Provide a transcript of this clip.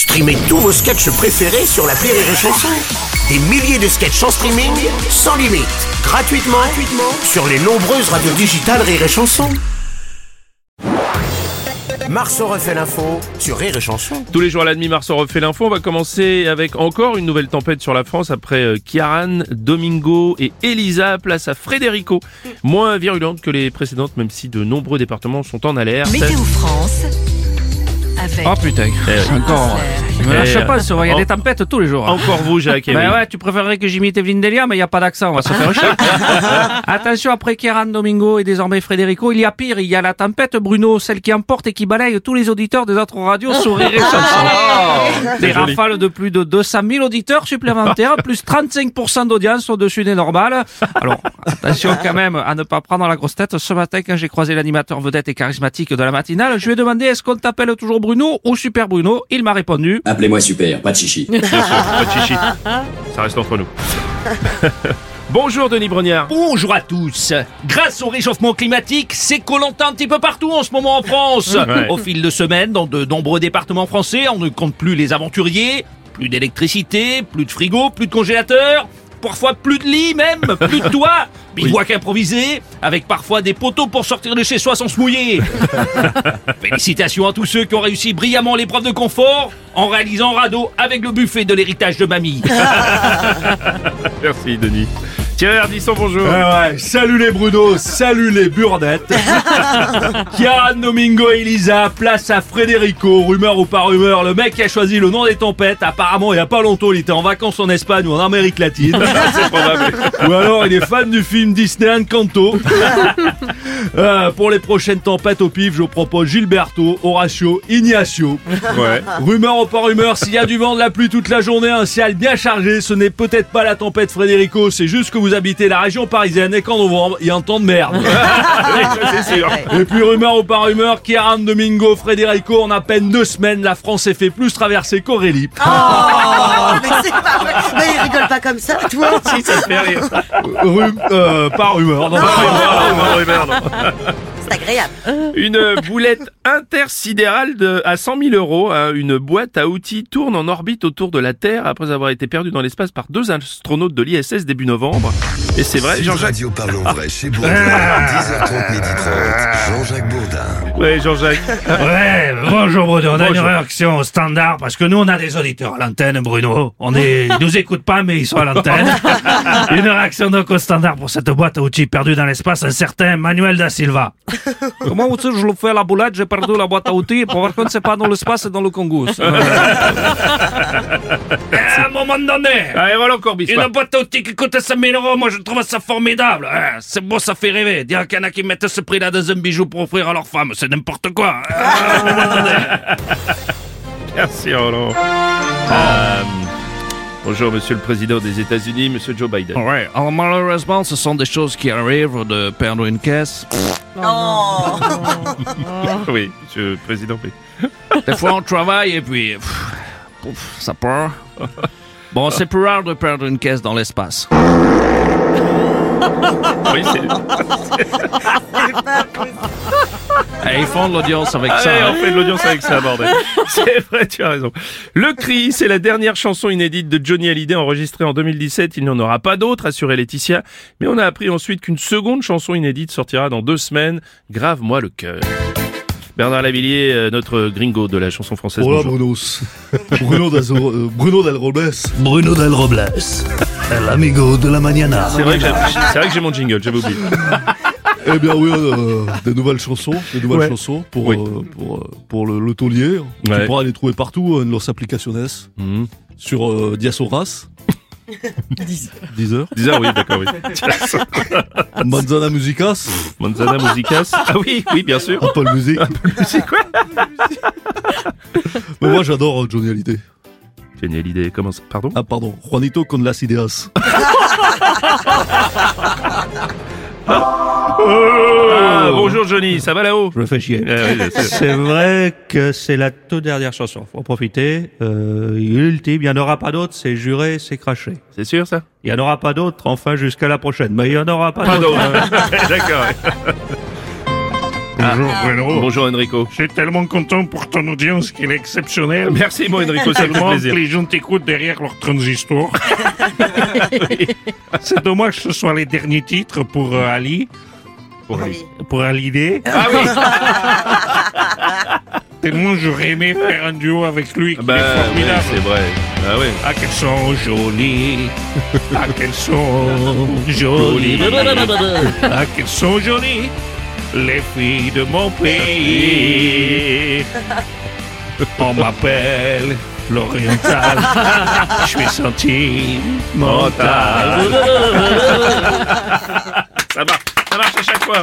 Streamez tous vos sketchs préférés sur la Rire et Chanson. Des milliers de sketchs en streaming, sans limite, gratuitement, gratuitement sur les nombreuses radios digitales Rire et Chanson. Marceau refait l'info sur Rire et Chanson. Tous les jours à la demi-mars, on refait l'info. On va commencer avec encore une nouvelle tempête sur la France après euh, Kiaran, Domingo et Elisa. Place à Frédérico. Moins virulente que les précédentes, même si de nombreux départements sont en alerte. Météo France avec Oh putain, Eh, encore. Je me Eh, lâche pas, il y a en- des tempêtes tous les jours. Encore vous, Jacques. eh Ben oui. ouais, tu préférerais que j'imite Evelyne Delia, mais il n'y a pas d'accent, on va se faire chier. Attention, après Kieran Domingo et désormais Frédérico, il y a pire, il y a la tempête Bruno, celle qui emporte et qui balaye tous les auditeurs des autres radios sur Rire et Chanson. Des C'est joli. rafales de plus de 200 000 auditeurs supplémentaires, plus 35% d'audience au-dessus des normales. Alors, attention quand même à ne pas prendre la grosse tête. Ce matin, quand j'ai croisé l'animateur vedette et charismatique de la matinale, je lui ai demandé est-ce qu'on t'appelle toujours Bruno? Ou Super Bruno. Il m'a répondu Appelez-moi super, pas de chichi. Bien sûr, pas de chichi. Ça reste entre nous. Bonjour Denis Brognard. Bonjour à tous. Grâce au réchauffement climatique, c'est Colanta un petit peu partout en ce moment en France. Ouais. Au fil de semaines, dans de nombreux départements français, on ne compte plus les aventuriers, plus d'électricité, plus de frigo, plus de congélateur, parfois plus de lit même, plus de toit, bivouac improvisé, avec parfois des poteaux pour sortir de chez soi sans se mouiller. Félicitations à tous ceux qui ont réussi brillamment l'épreuve de confort en réalisant radeau avec le buffet de l'héritage de mamie. Merci Denis. Thierry Ardisson, bonjour. Ouais, salut les Bruno, salut les burnettes. Chiara Domingo et Elisa, place à Frédérico, rumeur ou pas rumeur, le mec qui a choisi le nom des tempêtes, apparemment il y a pas longtemps il était en vacances en Espagne ou en Amérique latine. C'est probable. ou alors il est fan du film Disney Encanto. Euh, pour les prochaines tempêtes au pif, je propose Gilberto, Horacio, Ignacio. Ouais. Rumeur ou pas rumeur, s'il y a du vent, de la pluie toute la journée, un ciel bien chargé, ce n'est peut-être pas la tempête Frédérico, c'est juste que vous habitez la région parisienne et qu'en novembre, il y a un temps de merde. Sûr. Et puis rumeur ou pas rumeur, Kieran Domingo, Frédérico, en à peine deux semaines, la France s'est fait plus traverser qu'Aurélie. Oh, mais c'est pas vrai. Mais il rigole pas comme ça, toi. Si, ça te fait rire. Rum, euh, pas rumeur. non, pas rumeur. Non, non, non, agréable. Une boulette intersidérale de, à 100 000 euros, hein, une boîte à outils tourne en orbite autour de la Terre après avoir été perdue dans l'espace par deux astronautes de l'ISS début novembre. Et c'est vrai, Jean-Jacques. Radio Parlons Vrai chez Bourdin, 10h30, midi 30, Jean-Jacques Bourdin. Ouais, Jean-Jacques. Ouais, bonjour Bruno, on a Bonjour. une réaction au standard parce que nous on a des auditeurs à l'antenne Bruno. On est, ils nous écoutent pas mais ils sont à l'antenne. une réaction donc au standard pour cette boîte à outils perdue dans l'espace, un certain Manuel da Silva. Comment vous savez, je le fais à la boulette, j'ai perdu la boîte à outils, pour voir contre c'est pas dans l'espace, c'est dans le Congo. à un moment donné, Allez, voilà encore Bismarck. une boîte à outils qui coûte 5000 euros, moi je trouve ça formidable. Hein, c'est beau, ça fait rêver. Dire qu'il y en a qui mettent ce prix-là dans un bijou pour offrir à leur femme, c'est n'importe quoi. hein. À un moment donné. Merci Roland. Euh, bonjour Monsieur le Président des États-Unis, Monsieur Joe Biden. Ouais, alors malheureusement, ce sont des choses qui arrivent de perdre une caisse. Oh. Oui, Monsieur le Président. oui. Des fois, on travaille et puis. pff, pouf, ça part. Bon, c'est plus rare de perdre une caisse dans l'espace. Oui, c'est. Et ils font de l'audience avec ça. Allez, hein. on fait de l'audience avec ça, bordel. C'est vrai, tu as raison. Le Cri, c'est la dernière chanson inédite de Johnny Hallyday enregistrée en 2017. Il n'y en aura pas d'autre, assurait Laetitia. Mais on a appris ensuite qu'une seconde chanson inédite sortira dans deux semaines. Grave-moi le cœur. Bernard Lavillier, euh, notre gringo de la chanson française. Hola. Bruno, Dazo- euh, Bruno del Robles. Bruno Del Robles, el amigo de la mañana. C'est vrai que j'ai- c'est vrai que j'ai mon jingle, j'avais oublié. Eh bien oui, euh, des nouvelles chansons, des nouvelles Ouais. chansons pour Oui. euh, pour euh, pour le, le taulier. Ouais. Tu pourras les trouver partout euh, en los applicaciones Mhm. sur euh, Diasoras. Deezer. Deezer, oui, d'accord, oui. Manzana Musicas. Manzana Musicas. Ah oui, oui, bien sûr. Apple Music. C'est quoi Mais moi j'adore Johnny Hallyday. Génial idée, comment ça Pardon? Ah pardon, Juanito con las ideas. Ah, bonjour Johnny, ça va là-haut? Je me fais chier. Eh oui. C'est vrai que c'est la toute dernière chanson. Faut en profiter. Euh, ultime, il n'y en aura pas d'autre. C'est juré, c'est craché. C'est sûr ça? Il n'y en aura pas d'autre, enfin jusqu'à la prochaine. Mais il n'y en aura pas, Pardon. d'autre. D'accord. Bonjour Bruno. Bonjour Enrico. Je suis tellement content pour ton audience qu'il est exceptionnel. Merci mon Enrico, fait Tellement plaisir. que les gens t'écoutent derrière leur transistor. C'est dommage que ce soit les derniers titres pour euh, Ali. Pour Ali. Pour Hallyday. Ah oui Tellement j'aurais aimé faire un duo avec lui. qui Bah est oui, formidable. c'est vrai. Ah oui. Ah, qu'elles sont jolies. Ah, qu'elles sont jolies. Ah, qu'elles sont jolies. Les filles de mon pays. On m'appelle l'oriental. Je suis sentimental. Ça marche, ça marche à chaque fois.